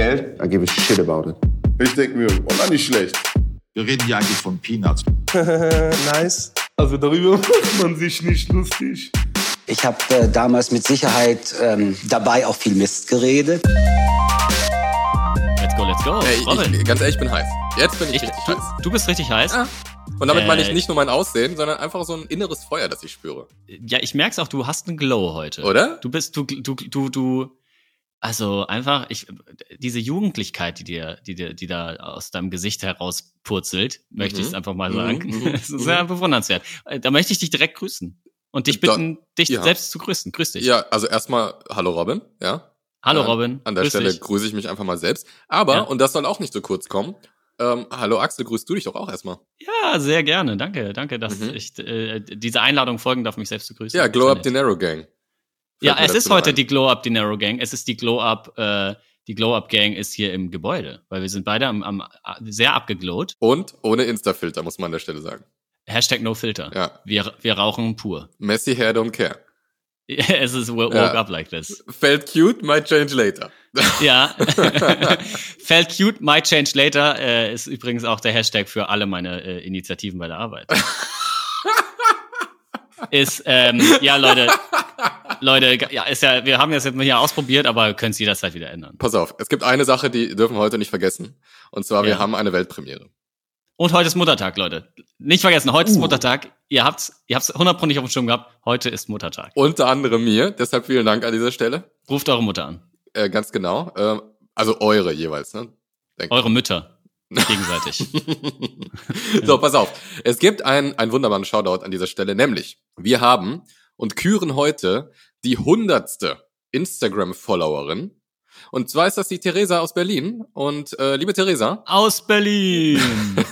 Geld, I give a shit about it. Ich denke mir, oh, na, nicht schlecht. Wir reden hier eigentlich von Peanuts. nice. Also darüber macht man sich nicht lustig. Ich habe äh, damals mit Sicherheit ähm, dabei auch viel Mist geredet. Let's go, let's go. Ey, Robin. ich, ganz ehrlich, ich bin heiß. Jetzt bin ich, Ich, richtig du, heiß. du bist richtig heiß. Ah. Und damit meine ich Äh, nicht nur mein Aussehen, sondern einfach so ein inneres Feuer, das ich spüre. Ja, ich merk's auch, du hast einen Glow heute. Oder? Du bist, du, du, du, du, also einfach, ich, diese Jugendlichkeit, die dir, die dir, die da aus deinem Gesicht herauspurzelt, möchte ich es einfach mal Mhm, sagen. mhm, Das ist sehr bewundernswert. Äh, Da möchte ich dich direkt grüßen. Und dich Da- bitten, dich ja. selbst zu grüßen. Grüß dich. Ja, also erstmal, hallo Robin, ja. Hallo Robin. An der grüß Stelle dich. grüße ich mich einfach mal selbst. Aber, Ja. und das soll auch nicht so kurz kommen, ähm, hallo Axel, grüßt du dich doch auch erstmal. Ja, sehr gerne. Danke, danke, dass Mhm. ich äh, diese Einladung folgen darf, mich selbst zu grüßen. Ja, Glow Up the Narrow Gang. Ja, es ist heute ein. die Glow Up Dinero Gang. Es ist die Glow Up, äh, die Glow Up Gang ist hier im Gebäude, weil wir sind beide am, am sehr abgeglowt. Und ohne Insta-Filter, muss man an der Stelle sagen. Hashtag No Filter. Ja. Wir, wir rauchen pur. Messy hair don't care. es ist woke Ja. up like this. Felt cute, might change later. Ja. Felt cute, might change later äh, ist übrigens auch der Hashtag für alle meine äh, Initiativen bei der Arbeit. Ist, ähm, ja, Leute, Leute, ja, ist ja, wir haben das jetzt mal hier ausprobiert, aber können es jederzeit wieder ändern. Pass auf, es gibt eine Sache, die dürfen wir heute nicht vergessen. Und zwar, wir Ja. haben eine Weltpremiere. Und heute ist Muttertag, Leute. Nicht vergessen, heute ist Uh. Muttertag. Ihr habt's, ihr habt's hundertprozentig auf dem Schirm gehabt. Heute ist Muttertag. Unter anderem mir, deshalb vielen Dank an dieser Stelle. Ruft eure Mutter an. Äh, ganz genau. Ähm, also eure jeweils, ne? Denk- Eure Mütter. Gegenseitig. so, pass auf. Es gibt einen, einen wunderbaren Shoutout an dieser Stelle, nämlich wir haben und küren heute die hundertste Instagram-Followerin. Und zwar ist das die Theresa aus Berlin. Und äh, liebe Theresa, Aus Berlin.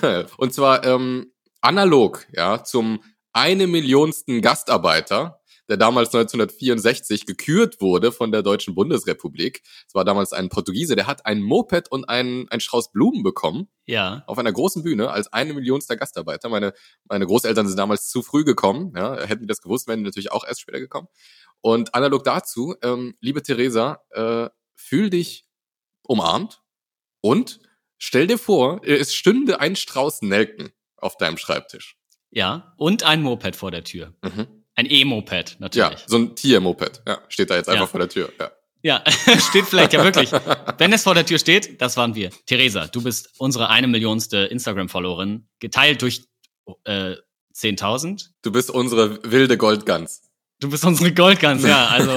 und zwar ähm, analog ja zum eine Millionsten Gastarbeiter, der damals 1964 gekürt wurde von der Deutschen Bundesrepublik. Es war damals ein Portugiese, der hat ein Moped und einen, einen Strauß Blumen bekommen Ja. auf einer großen Bühne als eine Millionster Gastarbeiter. Meine, meine Großeltern sind damals zu früh gekommen. Ja, hätten die das gewusst, wären die natürlich auch erst später gekommen. Und analog dazu, ähm, liebe Theresa, äh, fühl dich umarmt und stell dir vor, es stünde ein Strauß Nelken auf deinem Schreibtisch. Ja. Und ein Moped vor der Tür. Mhm. Ein E-Moped, Ja, natürlich. so ein Tier-Moped. Ja, steht da jetzt einfach Ja. vor der Tür. Ja. Ja, steht vielleicht ja wirklich. Wenn es vor der Tür steht, das waren wir. Theresa, du bist unsere eine Millionste Instagram-Followerin, geteilt durch äh, 10.000. Du bist unsere wilde Goldgans. Du bist unsere Goldgans, ja. Also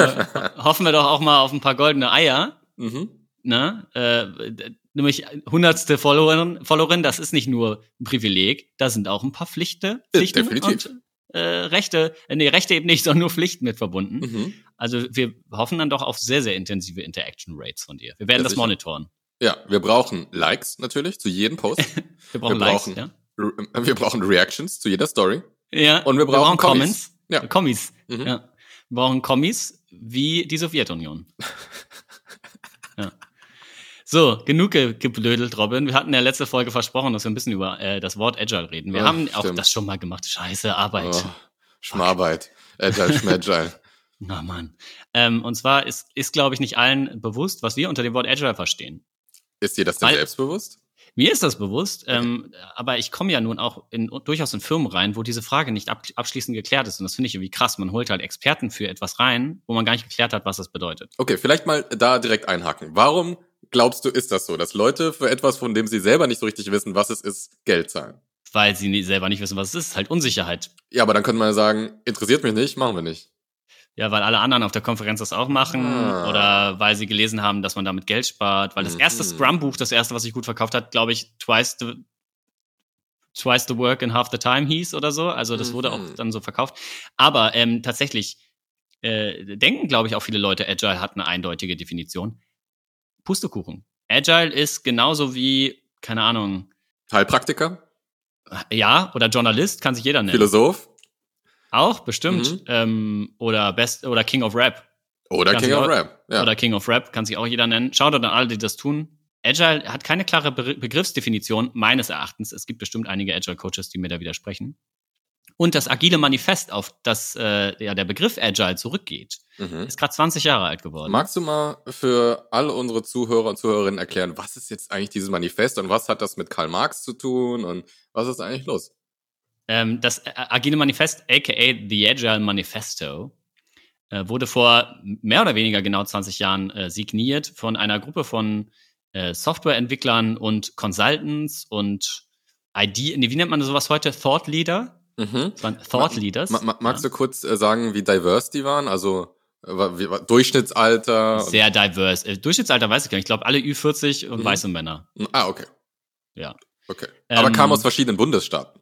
hoffen wir doch auch mal auf ein paar goldene Eier. Mhm. ne, äh, nämlich hundertste Followerin, Followerin, das ist nicht nur ein Privileg, da sind auch ein paar Pflichte, Pflichten definitiv. und äh, Rechte, äh, nee, Rechte eben nicht, sondern nur Pflichten mit verbunden. Mhm. Also wir hoffen dann doch auf sehr, sehr intensive Interaction Rates von dir. Wir werden Ja, das sicher. monitoren. Ja, wir brauchen Likes natürlich zu jedem Post. Wir brauchen Wir Likes, brauchen- ja. Re- wir brauchen Reactions zu jeder Story. Ja, Und wir brauchen Comments. Ja. Kommis. Mhm. Ja. Wir brauchen Kommis wie die Sowjetunion. ja. So, genug ge geblödelt, Robin. Wir hatten ja letzte Folge versprochen, dass wir ein bisschen über äh, das Wort Agile reden. Wir Ja, haben auch stimmt. das schon mal gemacht. Scheiße, Arbeit. Oh, Schmarbeit. Agile, Schmagile. Na Mann. Ähm, und zwar ist, ist glaube ich, nicht allen bewusst, was wir unter dem Wort Agile verstehen. Ist dir das denn Weil- selbstbewusst? Mir ist das bewusst, ähm, aber ich komme ja nun auch in, durchaus in Firmen rein, wo diese Frage nicht ab, abschließend geklärt ist. Und das finde ich irgendwie krass. Man holt halt Experten für etwas rein, wo man gar nicht geklärt hat, was das bedeutet. Okay, vielleicht mal da direkt einhaken. Warum glaubst du, ist das so, dass Leute für etwas, von dem sie selber nicht so richtig wissen, was es ist, Geld zahlen? Weil sie selber nicht wissen, was es ist. Halt Unsicherheit. Ja, aber dann könnte man ja sagen, interessiert mich nicht, machen wir nicht. Ja, weil alle anderen auf der Konferenz das auch machen Ah. oder weil sie gelesen haben, dass man damit Geld spart. Weil das Mhm. erste Scrum-Buch, das erste, was sich gut verkauft hat, glaube ich, twice the, twice the work in half the time hieß oder so. Also das wurde auch Mhm. dann so verkauft. Aber ähm, tatsächlich äh, denken, glaube ich, auch viele Leute, Agile hat eine eindeutige Definition. Pustekuchen. Agile ist genauso wie, keine Ahnung, Heilpraktiker? ja, oder Journalist, kann sich jeder nennen. Philosoph? Auch, bestimmt. Mhm. Ähm, oder Best oder King of Rap. Oder Ganz King of genau. Rap? Ja. oder King of Rap, kann sich auch jeder nennen. Schaut an alle, die das tun. Agile hat keine klare Be Begriffsdefinition, meines Erachtens. Es gibt bestimmt einige Agile-Coaches, die mir da widersprechen. Und das agile Manifest, auf das äh, ja der Begriff Agile zurückgeht, Mhm. ist gerade 20 Jahre alt geworden. Magst du mal für alle unsere Zuhörer und Zuhörerinnen erklären, was ist jetzt eigentlich dieses Manifest und was hat das mit Karl Marx zu tun und was ist eigentlich los? Ähm, das äh, Agile Manifest, aka The Agile Manifesto, äh, wurde vor mehr oder weniger genau 20 Jahren äh, signiert von einer Gruppe von äh, Softwareentwicklern und Consultants und ID, nee, wie nennt man sowas heute? Thought Leader? Mhm. Das waren Thought Leaders. Ma ma magst ja. du kurz äh, sagen, wie diverse die waren? Also äh, wie, wa- Durchschnittsalter? Sehr diverse. Äh, Durchschnittsalter weiß ich gar nicht. Ich glaube, alle Ü40 und Mhm. weiße Männer. Ah, okay. Ja. Okay. Aber Ähm, kam aus verschiedenen Bundesstaaten.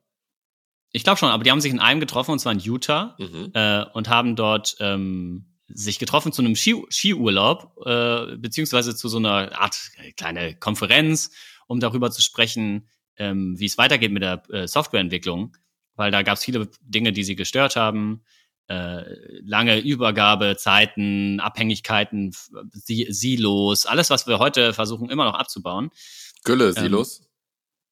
Ich glaube schon, aber die haben sich in einem getroffen, und zwar in Utah. Mhm. äh, und haben dort ähm, sich getroffen zu einem Ski Skiurlaub, äh, beziehungsweise zu so einer Art kleine Konferenz, um darüber zu sprechen, ähm, wie es weitergeht mit der äh, Softwareentwicklung, weil da gab es viele Dinge, die sie gestört haben. Äh, lange Übergabezeiten, Abhängigkeiten, Silos, alles, was wir heute versuchen immer noch abzubauen. Gülle, Silos.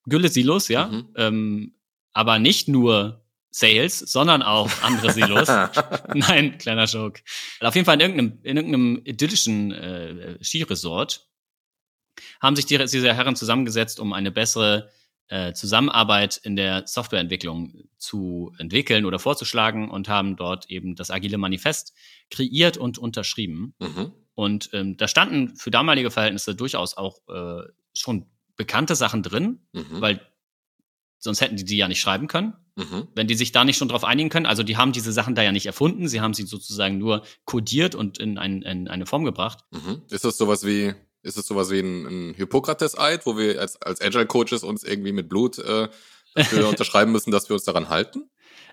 Gülle-Silos, ja. Mhm. Ähm, aber nicht nur Sales, sondern auch andere Silos. Nein, kleiner Joke. Auf jeden Fall in irgendeinem, in irgendeinem idyllischen äh, Skiresort haben sich die, diese Herren zusammengesetzt, um eine bessere äh, Zusammenarbeit in der Softwareentwicklung zu entwickeln oder vorzuschlagen und haben dort eben das agile Manifest kreiert und unterschrieben. mhm. Und ähm, da standen für damalige Verhältnisse durchaus auch äh, schon bekannte Sachen drin, Mhm. weil sonst hätten die die ja nicht schreiben können Mhm. wenn die sich da nicht schon drauf einigen können. Also die haben diese Sachen da ja nicht erfunden, sie haben sie sozusagen nur kodiert und in, ein, in eine Form gebracht. Mhm. Ist das sowas wie, ist es sowas wie ein, ein Hippokrates-Eid, wo wir als, als Agile-Coaches uns irgendwie mit Blut äh, dafür unterschreiben müssen, dass wir uns daran halten?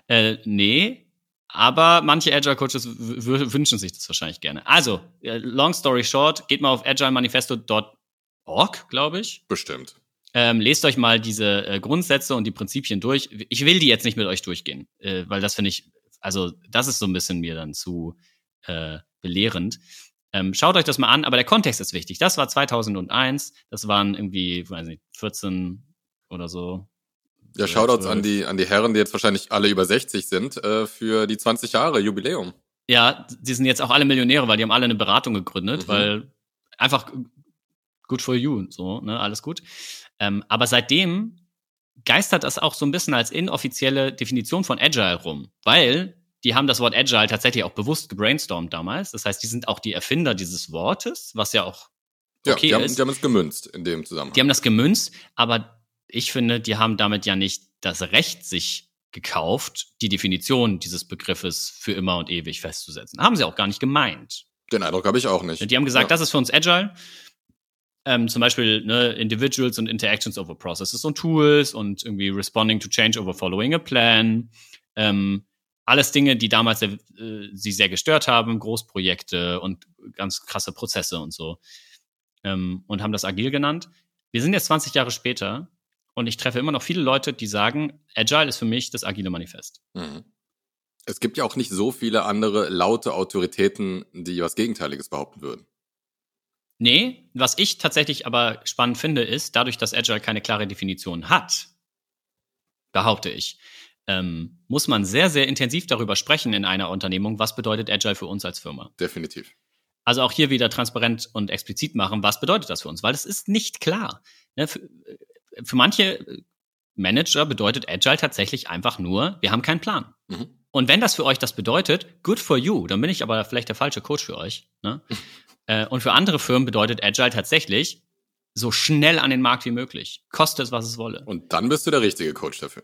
Äh, nee, aber manche Agile Coaches w- w- wünschen sich das wahrscheinlich gerne. Also, äh, long story short, geht mal auf agilemanifesto.org, glaube ich. Bestimmt. Ähm, lest euch mal diese äh, Grundsätze und die Prinzipien durch. Ich will die jetzt nicht mit euch durchgehen, äh, weil das finde ich, also das ist so ein bisschen mir dann zu äh, belehrend. Ähm, schaut euch das mal an, aber der Kontext ist wichtig. Das war 2001, das waren irgendwie, weiß nicht, 14 oder so. Ja, Shoutouts 12. an die, an die Herren, die jetzt wahrscheinlich alle über 60 sind, äh, für die 20 Jahre Jubiläum. Ja, die sind jetzt auch alle Millionäre, weil die haben alle eine Beratung gegründet, Mhm. weil einfach good for you, so, ne, alles gut. Ähm, aber seitdem geistert das auch so ein bisschen als inoffizielle Definition von Agile rum, weil die haben das Wort Agile tatsächlich auch bewusst gebrainstormt damals. Das heißt, die sind auch die Erfinder dieses Wortes, was ja auch Ja, okay die, haben, ist. die haben es gemünzt in dem Zusammenhang. Die haben das gemünzt, aber ich finde, die haben damit ja nicht das Recht sich gekauft, die Definition dieses Begriffes für immer und ewig festzusetzen. Haben sie auch gar nicht gemeint. Den Eindruck habe ich auch nicht. Die haben gesagt, ja. das ist für uns Agile. Ähm, zum Beispiel ne, Individuals und Interactions over Processes und Tools und irgendwie Responding to Change over Following a Plan. Ähm, alles Dinge, die damals äh, sie sehr gestört haben, Großprojekte und ganz krasse Prozesse und so. Ähm, und haben das agil genannt. Wir sind jetzt 20 Jahre später und ich treffe immer noch viele Leute, die sagen, Agile ist für mich das agile Manifest. Mhm. Es gibt ja auch nicht so viele andere laute Autoritäten, die was Gegenteiliges behaupten würden. Nee, was ich tatsächlich aber spannend finde, ist, dadurch, dass Agile keine klare Definition hat, behaupte ich, ähm, muss man sehr, sehr intensiv darüber sprechen in einer Unternehmung, was bedeutet Agile für uns als Firma. Definitiv. Also auch hier wieder transparent und explizit machen, was bedeutet das für uns, weil es ist nicht klar. Ne, für, für manche Manager bedeutet Agile tatsächlich einfach nur, wir haben keinen Plan. Mhm. Und wenn das für euch das bedeutet, good for you, dann bin ich aber vielleicht der falsche Coach für euch. Ne? Äh, Und für andere Firmen bedeutet Agile tatsächlich so schnell an den Markt wie möglich. Koste es, was es wolle. Und dann bist du der richtige Coach dafür.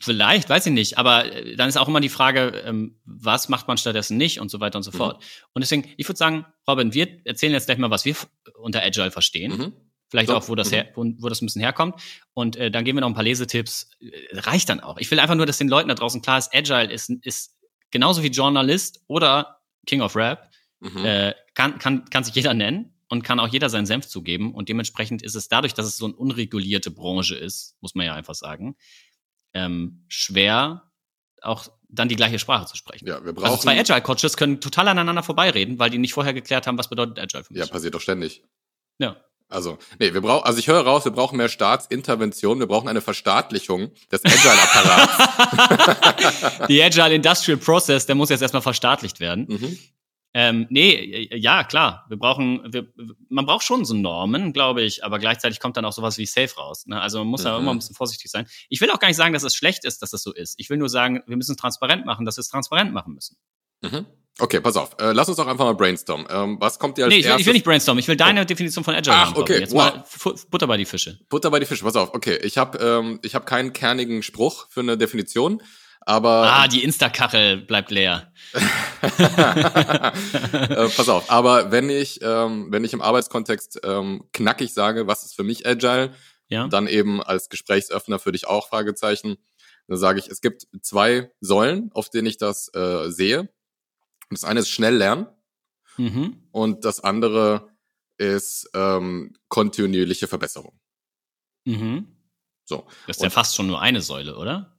Vielleicht, weiß ich nicht. Aber äh, dann ist auch immer die Frage, ähm, was macht man stattdessen nicht und so weiter und so Mhm. fort. Und deswegen, ich würde sagen, Robin, wir erzählen jetzt gleich mal, was wir unter Agile verstehen. Mhm. Vielleicht So, auch, wo das, mhm. her, wo, wo das ein bisschen herkommt. Und äh, dann geben wir noch ein paar Lesetipps. Äh, Reicht dann auch. Ich will einfach nur, dass den Leuten da draußen klar ist, Agile ist, ist genauso wie Journalist oder King of Rap. Mhm. Äh, kann, kann, kann sich jeder nennen und kann auch jeder seinen Senf zugeben. Und dementsprechend ist es dadurch, dass es so eine unregulierte Branche ist, muss man ja einfach sagen, ähm, schwer, auch dann die gleiche Sprache zu sprechen. ja, wir Also brauchen. zwei Agile-Coaches können total aneinander vorbeireden, weil die nicht vorher geklärt haben, was bedeutet Agile für mich. ja, passiert doch ständig. ja. Also, nee, wir brauchen, also ich höre raus, wir brauchen mehr Staatsintervention, wir brauchen eine Verstaatlichung des Agile-Apparats. Die Agile Industrial Process, der muss jetzt erstmal verstaatlicht werden. mhm. Ähm, nee, ja, klar. Wir brauchen, wir, man braucht schon so Normen, glaube ich, aber gleichzeitig kommt dann auch sowas wie Safe raus. Ne? Also man muss da Mhm. immer ein bisschen vorsichtig sein. Ich will auch gar nicht sagen, dass es schlecht ist, dass das so ist. Ich will nur sagen, wir müssen es transparent machen, dass wir es transparent machen müssen. Mhm. Okay, pass auf. Äh, lass uns doch einfach mal brainstormen. Ähm, was kommt dir als Nee, ich will, erstes? ich will nicht brainstormen. Ich will deine Definition von Agile Ach, okay, Jetzt wow. mal Butter bei die Fische. Butter bei die Fische, pass auf. Okay, ich habe ähm, ich hab keinen kernigen Spruch für eine Definition, aber Ah, die Insta-Kachel bleibt leer. äh, pass auf. Aber wenn ich ähm, wenn ich im Arbeitskontext ähm, knackig sage, was ist für mich Agile, Ja. dann eben als Gesprächsöffner für dich auch Fragezeichen. Dann sage ich, es gibt zwei Säulen, auf denen ich das äh, sehe. Das eine ist schnell lernen Mhm. und das andere ist ähm, kontinuierliche Verbesserung. Mhm. So. Das ist ja Und- fast schon nur eine Säule, oder?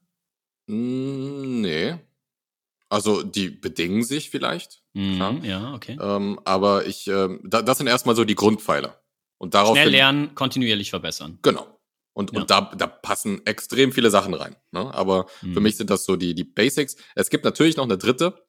Mm, nee. Also die bedingen sich vielleicht. Mhm. Ja, okay. ähm, aber ich, ähm, da, das sind erstmal so die Grundpfeiler. Und darauf Schnell lernen, kontinuierlich verbessern. Genau. Und, Ja. und da, da passen extrem viele Sachen rein. Ne? Aber für Mhm. mich sind das so die, die Basics. Es gibt natürlich noch eine dritte,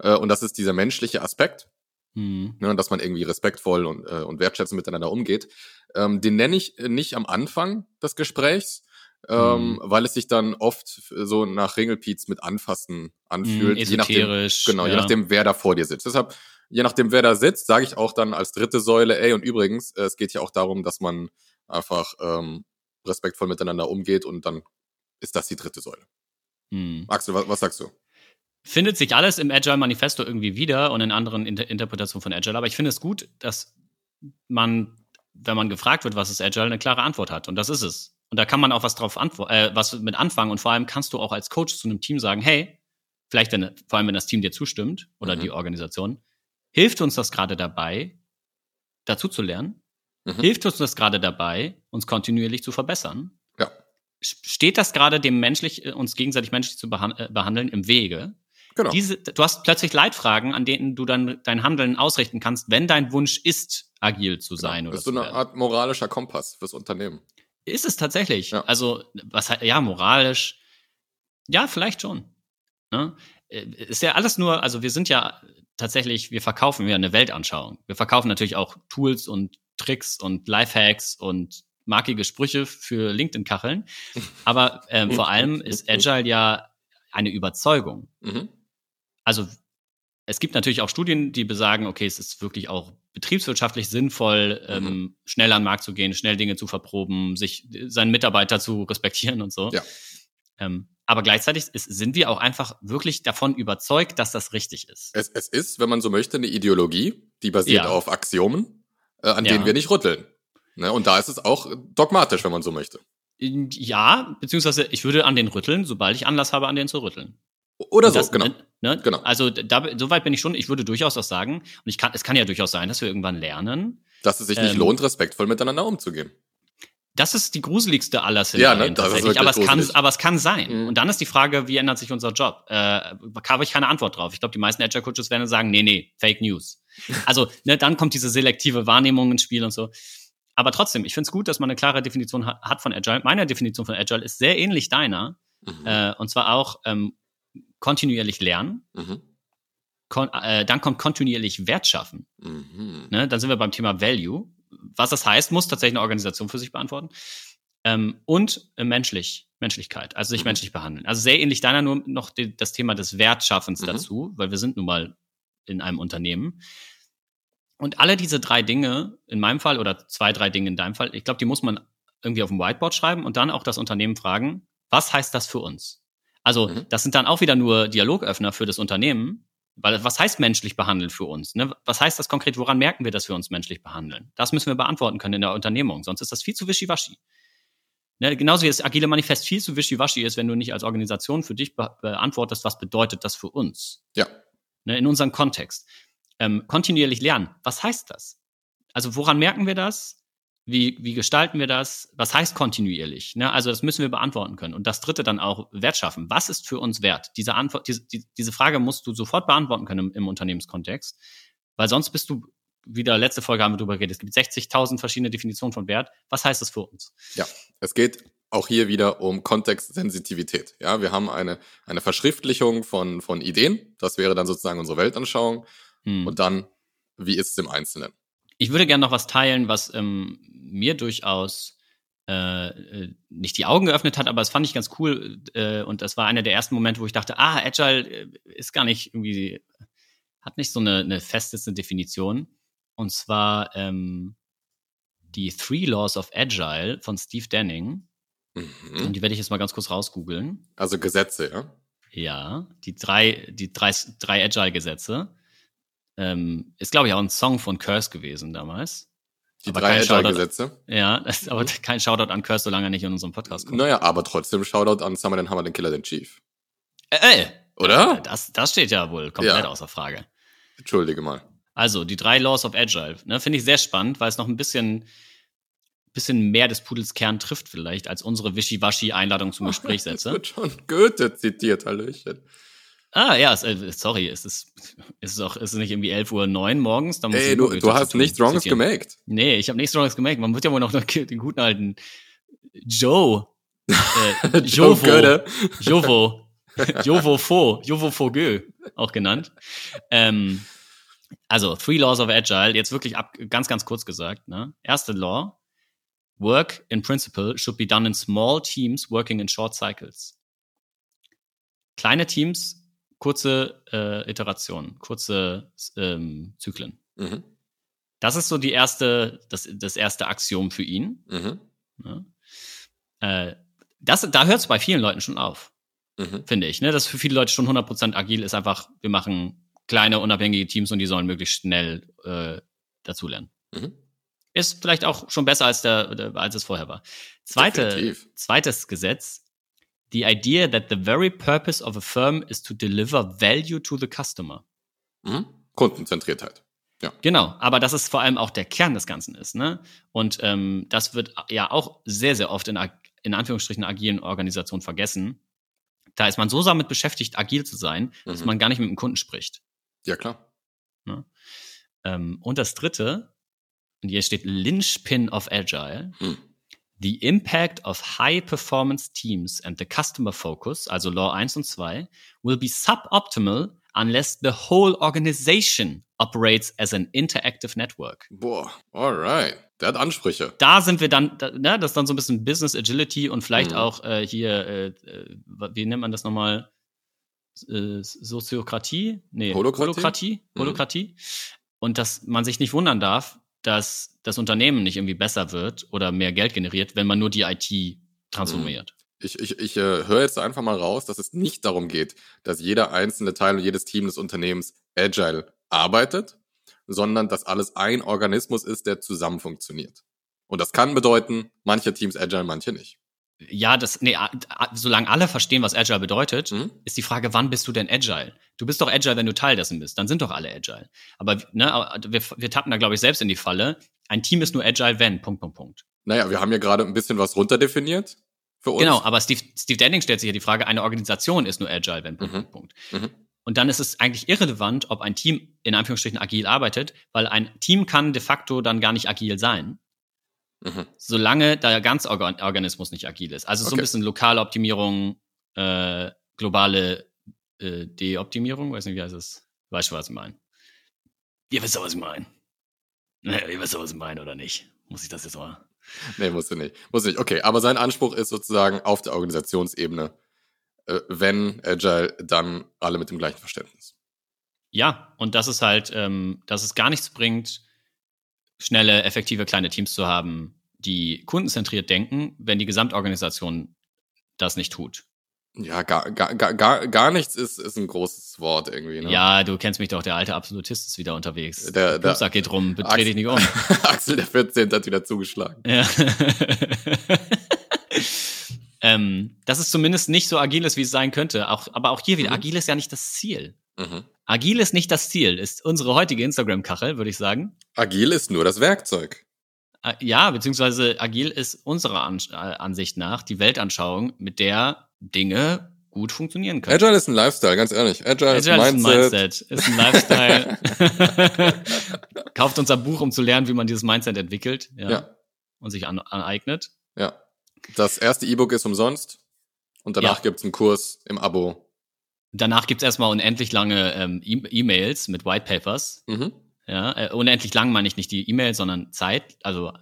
äh, und das ist dieser menschliche Aspekt, Mhm. ne? dass man irgendwie respektvoll und, äh, und wertschätzend miteinander umgeht. Ähm, den nenne ich nicht am Anfang des Gesprächs, ähm, Mhm. weil es sich dann oft so nach Ringelpiez mit Anfassen anfühlt. Mhm, je nachdem, esoterisch. genau, je ja. nachdem, wer da vor dir sitzt. Deshalb, je nachdem, wer da sitzt, sage ich auch dann als dritte Säule, ey, und übrigens, äh, es geht ja auch darum, dass man einfach ähm, respektvoll miteinander umgeht und dann ist das die dritte Säule. Mhm. Axel, was, was sagst du? findet sich alles im Agile Manifesto irgendwie wieder und in anderen Inter Interpretationen von Agile. Aber ich finde es gut, dass man, wenn man gefragt wird, was ist Agile, eine klare Antwort hat. Und das ist es. Und da kann man auch was drauf antwo- äh, was mit anfangen. Und vor allem kannst du auch als Coach zu einem Team sagen, hey, vielleicht wenn, vor allem wenn das Team dir zustimmt oder Mhm. die Organisation, hilft uns das gerade dabei, dazu zu lernen? Mhm. Hilft uns das gerade dabei, uns kontinuierlich zu verbessern? Ja. Steht das gerade dem menschlich, äh, uns gegenseitig menschlich zu behan äh, behandeln im Wege? Genau. Diese, du hast plötzlich Leitfragen, an denen du dann dein Handeln ausrichten kannst, wenn dein Wunsch ist, agil zu sein das oder ist so eine werden. Art moralischer Kompass fürs Unternehmen. Ist es tatsächlich? Ja. Also, was ja, moralisch, ja, vielleicht schon. Ne? Äh, Ist ja alles nur, also wir sind ja tatsächlich, wir verkaufen ja eine Weltanschauung. Wir verkaufen natürlich auch Tools und Tricks und Lifehacks und markige Sprüche für LinkedIn-Kacheln. Aber ähm, vor allem ist Agile ja eine Überzeugung. Mhm. also es gibt natürlich auch Studien, die besagen, okay, es ist wirklich auch betriebswirtschaftlich sinnvoll, ähm, schnell an den Markt zu gehen, schnell Dinge zu verproben, sich seinen Mitarbeiter zu respektieren und so. Ja. Ähm, aber gleichzeitig ist, sind wir auch einfach wirklich davon überzeugt, dass das richtig ist. Es, es ist, wenn man so möchte, eine Ideologie, die basiert Ja. auf Axiomen, äh, an Ja. denen wir nicht rütteln. Ne? Und da ist es auch dogmatisch, wenn man so möchte. Ja, beziehungsweise ich würde an den rütteln, sobald ich Anlass habe, an den zu rütteln. Oder so, das, genau. Ne, ne? Genau. Also da, so weit bin ich schon. Ich würde durchaus auch sagen, und ich kann, es kann ja durchaus sein, dass wir irgendwann lernen, Dass es sich nicht ähm, lohnt, respektvoll miteinander umzugehen. Das ist die gruseligste aller Ja, Szenarien ne, das ist tatsächlich. aber, es kann, gruselig. aber es kann sein. Mhm. Und dann ist die Frage, wie ändert sich unser Job? Äh, habe ich keine Antwort drauf. Ich glaube, die meisten Agile Coaches werden sagen, nee, nee, Fake News. Also, ne, dann kommt diese selektive Wahrnehmung ins Spiel und so. Aber trotzdem, ich finde es gut, dass man eine klare Definition ha hat von Agile. Meine Definition von Agile ist sehr ähnlich deiner. Mhm. Äh, und zwar auch ähm, kontinuierlich lernen. Mhm. Kon äh, dann kommt kontinuierlich Wert schaffen. Mhm. Ne? Dann sind wir beim Thema Value. Was das heißt, muss tatsächlich eine Organisation für sich beantworten. Ähm, und äh, menschlich, Menschlichkeit, also sich Mhm. menschlich behandeln. Also sehr ähnlich deiner nur noch die, das Thema des Wertschaffens Mhm. dazu, weil wir sind nun mal in einem Unternehmen. Und alle diese drei Dinge, in meinem Fall oder zwei, drei Dinge in deinem Fall, ich glaube, die muss man irgendwie auf dem Whiteboard schreiben und dann auch das Unternehmen fragen, was heißt das für uns? Also, Mhm. das sind dann auch wieder nur Dialogöffner für das Unternehmen, weil was heißt menschlich behandeln für uns? Ne? Was heißt das konkret? Woran merken wir, dass wir uns menschlich behandeln? Das müssen wir beantworten können in der Unternehmung, sonst ist das viel zu wischiwaschi. Ne? Genauso wie das agile Manifest viel zu wischiwaschi ist, wenn du nicht als Organisation für dich be beantwortest, was bedeutet das für uns? Ja. Ne? In unserem Kontext. Ähm, kontinuierlich lernen. Was heißt das? Also woran merken wir das? Wie, wie gestalten wir das? Was heißt kontinuierlich? Ne? Also das müssen wir beantworten können. Und das dritte dann auch Wert schaffen. Was ist für uns wert? Diese, Antwort, diese, die, diese Frage musst du sofort beantworten können im, im Unternehmenskontext, weil sonst bist du wieder letzte Folge haben wir drüber geredet. Es gibt 60.000 verschiedene Definitionen von Wert. Was heißt das für uns? Ja, es geht auch hier wieder um Kontextsensitivität. Ja, wir haben eine, eine Verschriftlichung von, von Ideen. Das wäre dann sozusagen unsere Weltanschauung. Hm. Und dann, wie ist es im Einzelnen? Ich würde gerne noch was teilen, was ähm, mir durchaus äh, äh, nicht die Augen geöffnet hat, aber es fand ich ganz cool. Äh, und das war einer der ersten Momente, wo ich dachte, ah, Agile äh, ist gar nicht irgendwie, hat nicht so eine, eine festeste Definition. Und zwar ähm, die Three Laws of Agile von Steve Denning. Mhm. Und die werde ich jetzt mal ganz kurz rausgoogeln. Also Gesetze, ja? Ja, die drei, die drei, drei Agile-Gesetze. Ähm, ist, glaube ich, auch ein Song von Curse gewesen damals. Die Aber drei Agile-Gesetze. Ja, ist aber kein Shoutout an Curse, solange er nicht in unserem Podcast kommt. Naja, aber trotzdem Shoutout an Summer den Hammer, den Killer, den Chief. Äh, äh, Oder? das, das steht ja wohl komplett Ja. außer Frage. Entschuldige mal. Also, die drei Laws of Agile, ne, finde ich sehr spannend, weil es noch ein bisschen, bisschen mehr des Pudels Kern trifft vielleicht, als unsere Wischiwaschi-Einladung zum Gespräch Es setze. wird schon Goethe zitiert, Hallöchen. Ah, ja, äh, sorry, es ist, es ist auch, es ist nicht irgendwie 11.09 Uhr morgens. Da muss Ey, du, du hast nichts zitieren. gemaked. Nee, ich habe nichts Wrongs gemerkt. Man wird ja wohl noch den guten alten Joe. Äh, Joe Jovo. Goethe. Jovo. Jovo Fo. Jovo Fogö, auch genannt. Ähm, also, Three Laws of Agile, jetzt wirklich ab, ganz, ganz kurz gesagt. Ne? Erste Law. Work in principle should be done in small teams working in short cycles. Kleine Teams, kurze äh, Iterationen, kurze ähm, Zyklen. Mhm. Das ist so die erste, das, das erste Axiom für ihn. Mhm. Ne? Äh, das, da hört es bei vielen Leuten schon auf, Mhm. finde ich. Ne? Das für viele Leute schon 100% agil ist einfach, wir machen kleine, unabhängige Teams und die sollen möglichst schnell äh, dazulernen. Mhm. Ist vielleicht auch schon besser als, der, der, als es vorher war. Zweite, Definitiv. zweites Gesetz. The idea that the very purpose of a firm is to deliver value to the customer. Mhm. Kundenzentriertheit. Genau, aber dass es vor allem auch der Kern des Ganzen ist, ne? Und ähm, das wird ja auch sehr, sehr oft in, in Anführungsstrichen agilen Organisationen vergessen. Da ist man so damit beschäftigt, agil zu sein, dass Mhm. man gar nicht mit dem Kunden spricht. Ja, klar. Ähm, und das dritte, und hier steht Linchpin of Agile, Hm. The impact of high performance teams and the customer focus, also Law 1 und 2, will be suboptimal unless the whole organization operates as an interactive network. Boah, alright. Der hat Ansprüche. Da sind wir dann, da, ne, das ist dann so ein bisschen Business Agility und vielleicht Mhm. auch äh, hier, äh, äh, wie nennt man das nochmal? Äh, Soziokratie? Nee, Holokratie? Holokratie. Mhm. Holokratie. Und dass man sich nicht wundern darf, dass das Unternehmen nicht irgendwie besser wird oder mehr Geld generiert, wenn man nur die IT transformiert. Ich, ich, ich äh, höre jetzt einfach mal raus, dass es nicht darum geht, dass jeder einzelne Teil und jedes Team des Unternehmens agile arbeitet, sondern dass alles ein Organismus ist, der zusammen funktioniert. Und das kann bedeuten, manche Teams agile, manche nicht. Ja, das, nee, solange alle verstehen, was Agile bedeutet, Mhm. ist die Frage, wann bist du denn Agile? Du bist doch Agile, wenn du Teil dessen bist. Dann sind doch alle Agile. Aber ne, wir, wir tappen da, glaube ich, selbst in die Falle. Ein Team ist nur Agile, wenn, Punkt, Punkt, Punkt. Naja, wir haben ja gerade ein bisschen was runterdefiniert für uns. Genau, aber Steve, Steve Denning stellt sich ja die Frage, eine Organisation ist nur Agile, wenn, Punkt, Mhm. Punkt, Punkt. Mhm. Und dann ist es eigentlich irrelevant, ob ein Team in Anführungsstrichen agil arbeitet, weil ein Team kann de facto dann gar nicht agil sein, Mhm. solange der ganze Organ Organismus nicht agil ist. Also so ein Okay. bisschen lokale Optimierung, äh, globale äh, De-Optimierung, weiß nicht, wie heißt es? Weißt du, was ich meine? Ihr wisst doch, was ich meine. Naja, ihr wisst was ich meine, oder nicht? Muss ich das jetzt mal? Nee, musst du nicht. Musst du nicht. Okay, aber sein Anspruch ist sozusagen auf der Organisationsebene, äh, wenn agile, dann alle mit dem gleichen Verständnis. Ja, und das ist halt, ähm, dass es gar nichts bringt, schnelle, effektive kleine Teams zu haben, die kundenzentriert denken, wenn die Gesamtorganisation das nicht tut. Ja, gar, gar, gar, gar, nichts ist, ist ein großes Wort irgendwie. Ne? Ja, du kennst mich doch, der alte Absolutist ist wieder unterwegs. Der- Der, Plumpsack geht rum, dreh dich nicht um. Axel der 14. hat wieder zugeschlagen. Ja. ähm, dass es zumindest nicht so agil ist, wie es sein könnte. Auch, aber auch hier wieder, Mhm. agil ist ja nicht das Ziel. Mhm. Agil ist nicht das Ziel, ist unsere heutige Instagram-Kachel, würde ich sagen. Agil ist nur das Werkzeug. Äh, Ja, beziehungsweise agil ist unserer äh, Ansicht nach die Weltanschauung, mit der Dinge gut funktionieren könnte. Agile ist ein Lifestyle, ganz ehrlich. Agile, Agile ist ein Mindset. ist ein Mindset, ist ein Lifestyle. Kauft unser Buch, um zu lernen, wie man dieses Mindset entwickelt ja, Ja. und sich an, aneignet. Ja. Das erste E-Book ist umsonst und danach Ja. gibt's einen Kurs im Abo. Danach gibt's erstmal unendlich lange ähm, E- E-Mails mit White Papers. Mhm. Ja, äh, unendlich lang meine ich nicht die E-Mail, sondern Zeit. Also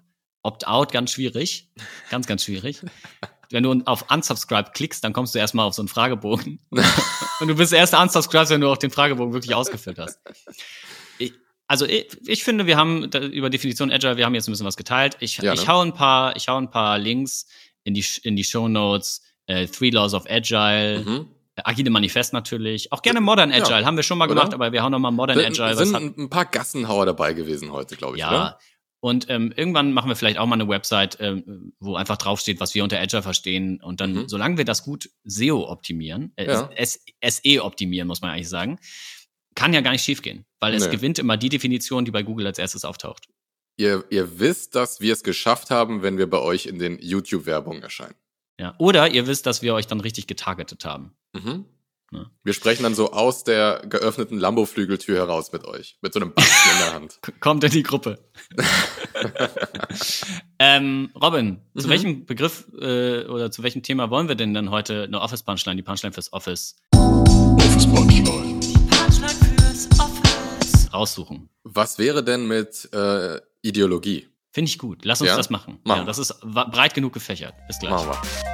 Opt-out ganz schwierig. Ganz, ganz schwierig. Wenn du auf Unsubscribe klickst, dann kommst du erstmal auf so einen Fragebogen. Und du bist erst unsubscribed, wenn du auch den Fragebogen wirklich ausgefüllt hast. Ich, also ich, ich finde, wir haben über Definition Agile, wir haben jetzt ein bisschen was geteilt. Ich, Ja, ne? ich hau ein paar, ich hau ein paar Links in die in die Show Notes. Äh, Three Laws of Agile, Mhm. Agile Manifest natürlich, auch gerne Modern Ja. Agile haben wir schon mal Oder? gemacht, aber wir hauen noch mal Modern Sind, Agile. sind hat- ein, ein paar Gassenhauer dabei gewesen heute, glaube ich, ja. oder? Und ähm, irgendwann machen wir vielleicht auch mal eine Website, ähm, wo einfach draufsteht, was wir unter Agile verstehen. Und dann, Mhm. solange wir das gut SEO optimieren, äh, Ja. SE optimieren, muss man eigentlich sagen, kann ja gar nicht schiefgehen, weil es Nee. gewinnt immer die Definition, die bei Google als erstes auftaucht. Ihr, ihr wisst, dass wir es geschafft haben, wenn wir bei euch in den YouTube-Werbungen erscheinen. Ja. Oder ihr wisst, dass wir euch dann richtig getargetet haben. Mhm. Ja. Wir sprechen dann so aus der geöffneten Lambo-Flügeltür heraus mit euch. Mit so einem Batzen in der Hand. Kommt in die Gruppe. ähm, Robin, zu Mhm. welchem Begriff äh, oder zu welchem Thema wollen wir denn dann heute eine Office Punchline, die Punchline fürs Office Office Punchline. raussuchen? Was wäre denn mit äh, Ideologie? Finde ich gut. Lass uns Ja? das machen. Machen ja, das ist breit genug gefächert. Bis gleich. Machen wir.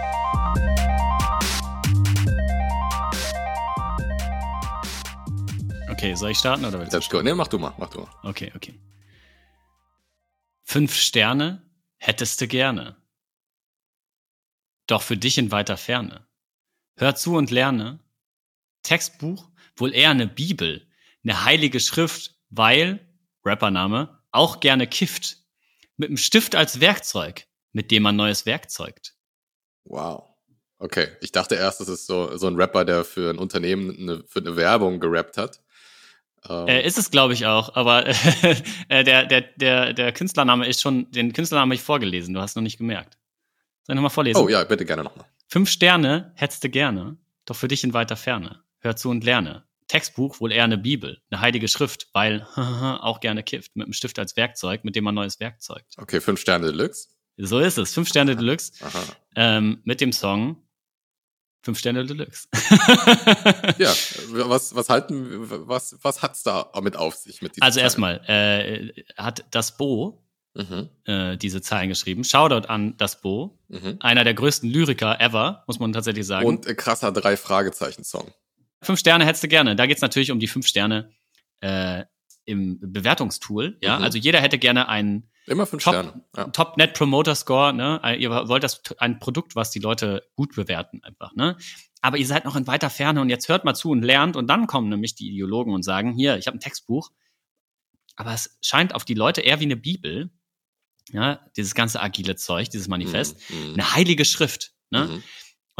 Okay, soll ich starten oder willst du? Let's go. Nee, mach du mal, mach du mal. Okay, okay. Fünf Sterne hättest du gerne. Doch für dich in weiter Ferne. Hör zu und lerne. Textbuch, wohl eher eine Bibel, eine heilige Schrift, weil, Rappername, auch gerne kifft. Mit dem Stift als Werkzeug, mit dem man neues Werk zeugt. Wow. Okay, ich dachte erst, das ist so, so ein Rapper, der für ein Unternehmen eine, für eine Werbung gerappt hat. Ähm, Äh, ist es, glaube ich, auch, aber äh, der, der, der, der Künstlername ist schon, den Künstlername habe ich vorgelesen, du hast noch nicht gemerkt. Soll ich nochmal vorlesen? oh ja, bitte gerne nochmal. Fünf Sterne hättest du gerne, doch für dich in weiter Ferne. Hör zu und lerne. Textbuch wohl eher eine Bibel, eine heilige Schrift, weil auch gerne kifft, mit dem Stift als Werkzeug, mit dem man neues Werk zeugt. Okay, fünf Sterne Deluxe. So ist es. Fünf Sterne Deluxe Aha. ähm, mit dem Song Fünf Sterne Deluxe. Ja, was, was halten, was, was hat's da mit auf sich mit also erstmal äh, hat das Bo Mhm, äh, diese Zeilen geschrieben. Shoutout an das Bo, mhm. einer der größten Lyriker ever, muss man tatsächlich sagen. Und äh, krasser drei Fragezeichen Song. Fünf Sterne hättest du gerne. Da geht's natürlich um die fünf Sterne äh, im Bewertungstool. Ja, Mhm. also jeder hätte gerne einen Immer fünf Top, Sterne. Ja. Top Net Promoter Score. Ne? Ihr wollt das ein Produkt, was die Leute gut bewerten, einfach. Ne? Aber ihr seid noch in weiter Ferne und jetzt hört mal zu und lernt und dann kommen nämlich die Ideologen und sagen: Hier, ich habe ein Textbuch, aber es scheint auf die Leute eher wie eine Bibel. Ja, dieses ganze agile Zeug, dieses Manifest, Mhm, mhm, eine heilige Schrift. Ne? mhm. Und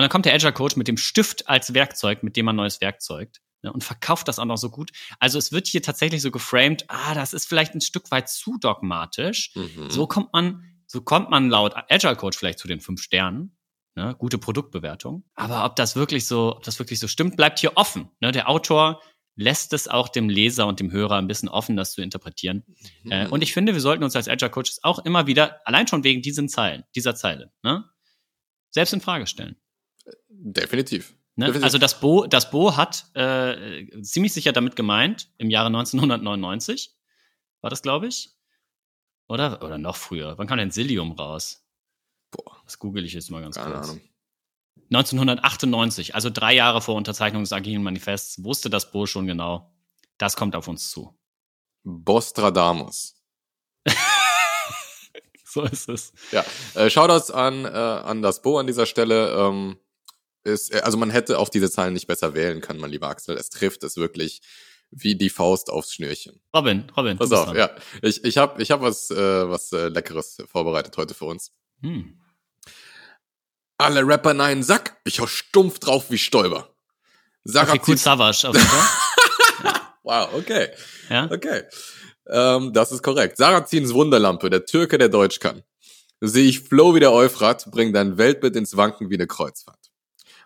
dann kommt der Agile Coach mit dem Stift als Werkzeug, mit dem man neues Werk zeugt. Ne, und verkauft das auch noch so gut. Also es wird hier tatsächlich so geframed, ah, das ist vielleicht ein Stück weit zu dogmatisch. Mhm. So kommt man, so kommt man laut Agile Coach vielleicht zu den fünf Sternen. Ne, gute Produktbewertung. Aber ob das wirklich so, ob das wirklich so stimmt, bleibt hier offen. Ne, der Autor lässt es auch dem Leser und dem Hörer ein bisschen offen, das zu interpretieren. Äh, Mhm. und ich finde, wir sollten uns als Agile Coaches auch immer wieder, allein schon wegen diesen Zeilen, dieser Zeile, ne, selbst in Frage stellen. Definitiv. Ne? Also das Bo, das Bo hat äh, ziemlich sicher damit gemeint, im Jahre 1999 war das, glaube ich. Oder, oder noch früher. Wann kam denn Silium raus? Boah, Das google ich jetzt mal ganz keine kurz. Ahnung. 1998, also drei Jahre vor Unterzeichnung des Agilen Manifests, wusste das Bo schon genau, das kommt auf uns zu. Bostradamus. So ist es. Ja, äh, Shoutouts an, äh, an das Bo an dieser Stelle. Ähm, ist, äh, also man hätte auch diese Zahlen nicht besser wählen können, mein lieber Axel. Es trifft es wirklich wie die Faust aufs Schnürchen. Robin, Robin. Pass auf, ja. Ich, ich habe ich hab was, äh, was äh, Leckeres vorbereitet heute für uns. Hm. Alle Rapper nein Sack, ich hau stumpf drauf wie Stolper. Sarah Okay, cool, Savage. Auf jeden Fall. Wow, okay. Ja? Okay. Ähm, das ist korrekt. Sarazins Wunderlampe, der Türke, der Deutsch kann. Sehe ich Flow wie der Euphrat, bring dein Weltbild ins Wanken wie eine Kreuzfahrt.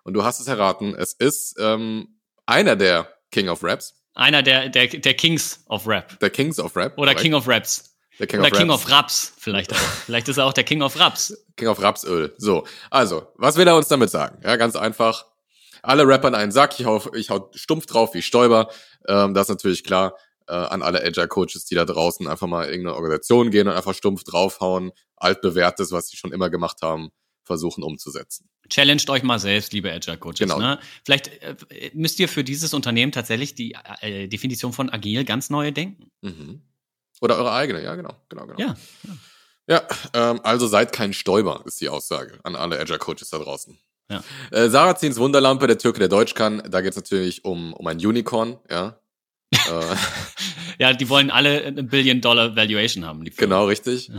Und du hast es erraten, es ist ähm, einer der King of Raps, Einer der, der, der Kings of Rap. der Kings of Rap. Oder korrekt. King of Raps. der King Oder of King Raps. of Raps vielleicht auch. vielleicht ist er auch der King of Raps. King of Rapsöl. So, also, was will er uns damit sagen? Ja, ganz einfach. Alle Rapper in einen Sack, ich hau, ich hau stumpf drauf wie Stoiber. Ähm, das ist natürlich klar äh, an alle Agile-Coaches, die da draußen einfach mal in irgendeine Organisation gehen und einfach stumpf draufhauen, altbewährtes, was sie schon immer gemacht haben, versuchen umzusetzen. Challenged euch mal selbst, liebe Agile Coaches. Genau. Ne? Vielleicht äh, müsst ihr für dieses Unternehmen tatsächlich die äh, Definition von agil ganz neue denken. Mhm. Oder eure eigene, ja, genau, genau, genau. Ja. Ja, ähm, also seid kein Stäuber, ist die Aussage an alle Agile-Coaches da draußen. Ja. Äh, Sarazins Wunderlampe, der Türke, der Deutsch kann, da geht's natürlich um, um ein Unicorn, ja. äh, Ja, die wollen alle eine Billion-Dollar-Valuation haben. Genau, richtig.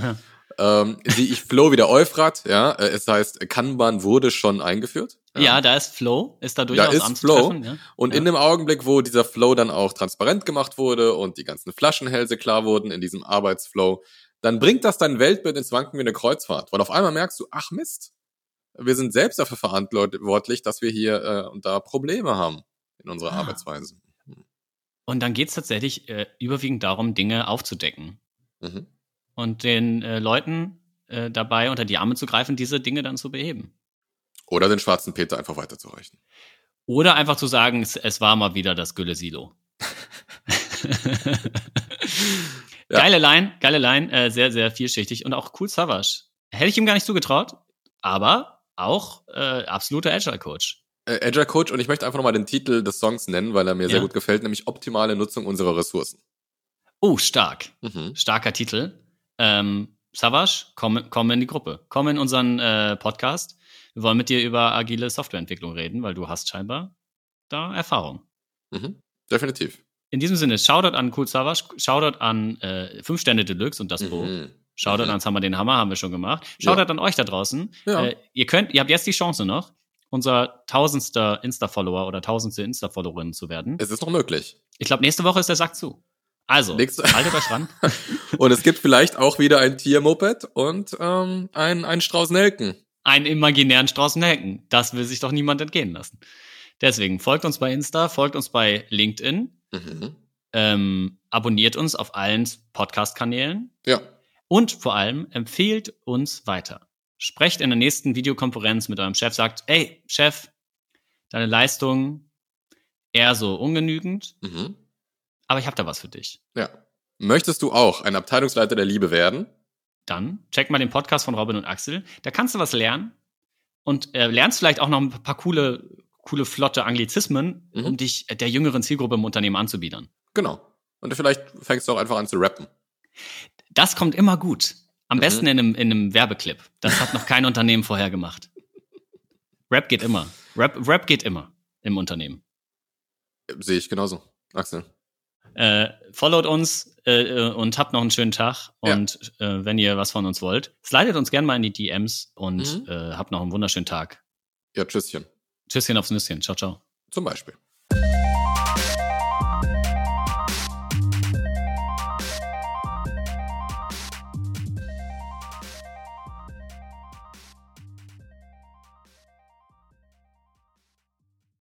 Ähm, die ich Flow wie der Euphrat, ja. Äh, es heißt, Kanban wurde schon eingeführt. Ja, da ist Flow, ist da durchaus ist anzutreffen. Ja. Und Ja. in dem Augenblick, wo dieser Flow dann auch transparent gemacht wurde und die ganzen Flaschenhälse klar wurden in diesem Arbeitsflow, dann bringt das dein Weltbild ins Wanken wie eine Kreuzfahrt. Weil auf einmal merkst du, ach Mist, wir sind selbst dafür verantwortlich, dass wir hier äh, und da Probleme haben in unserer Ah. Arbeitsweise. Und dann geht's tatsächlich äh, überwiegend darum, Dinge aufzudecken Mhm. Und den äh, Leuten äh, dabei unter die Arme zu greifen, diese Dinge dann zu beheben. Oder den schwarzen Peter einfach weiterzureichen. Oder einfach zu sagen, es, es war mal wieder das Gülle-Silo. Ja. Geile Line, geile Line, äh, sehr, sehr vielschichtig und auch cool Savage. Hätte ich ihm gar nicht zugetraut, aber auch äh, absoluter Agile-Coach. Äh, Agile Coach und ich möchte einfach nochmal den Titel des Songs nennen, weil er mir sehr Ja. gut gefällt, nämlich optimale Nutzung unserer Ressourcen. Oh, stark. Mhm. Starker Titel. Ähm, Savage, komm, komm in die Gruppe. Komm in unseren äh, Podcast. Wir wollen mit dir über agile Softwareentwicklung reden, weil du hast scheinbar da Erfahrung. Mhm. Definitiv. In diesem Sinne, Shoutout an Cool Savage, Shoutout an äh, 5 Sterne Deluxe und das Bo. Mhm. Shoutout Mhm. ans Hammer den Hammer, haben wir schon gemacht. Ja. Shoutout an euch da draußen. Ja. Äh, ihr könnt, ihr habt jetzt die Chance noch, unser tausendster Insta-Follower oder tausendste Insta-Followerin zu werden. Es ist noch möglich. Ich glaube, nächste Woche ist der Sack zu. Also, Nächste- haltet euch ran. Und es gibt vielleicht auch wieder ein Tiermoped und ähm, ein, ein Strauß Nelken. einen imaginären Strauß Nelken. Das will sich doch niemand entgehen lassen. Deswegen folgt uns bei Insta, folgt uns bei LinkedIn, Mhm. ähm, abonniert uns auf allen Podcast-Kanälen Ja. und vor allem empfehlt uns weiter. Sprecht in der nächsten Videokonferenz mit eurem Chef, sagt, ey, Chef, deine Leistung eher so ungenügend, Mhm. Aber ich habe da was für dich. Ja. Möchtest du auch ein Abteilungsleiter der Liebe werden? Dann check mal den Podcast von Robin und Axel. Da kannst du was lernen und äh, lernst vielleicht auch noch ein paar coole, coole, flotte Anglizismen, Mhm. um dich der jüngeren Zielgruppe im Unternehmen anzubiedern. Genau. Und vielleicht fängst du auch einfach an zu rappen. Das kommt immer gut. Am Mhm. besten in einem, in einem Werbeclip. Das hat noch kein Unternehmen vorher gemacht. Rap geht immer. Rap, Rap geht immer im Unternehmen. Sehe ich genauso. Axel. Äh, followt uns äh, äh, und habt noch einen schönen Tag. Ja. Und äh, wenn ihr was von uns wollt, slidet uns gerne mal in die DMs und Mhm. äh, habt noch einen wunderschönen Tag. Ja, tschüsschen. Tschüsschen aufs Nüsschen. Ciao, ciao. Zum Beispiel.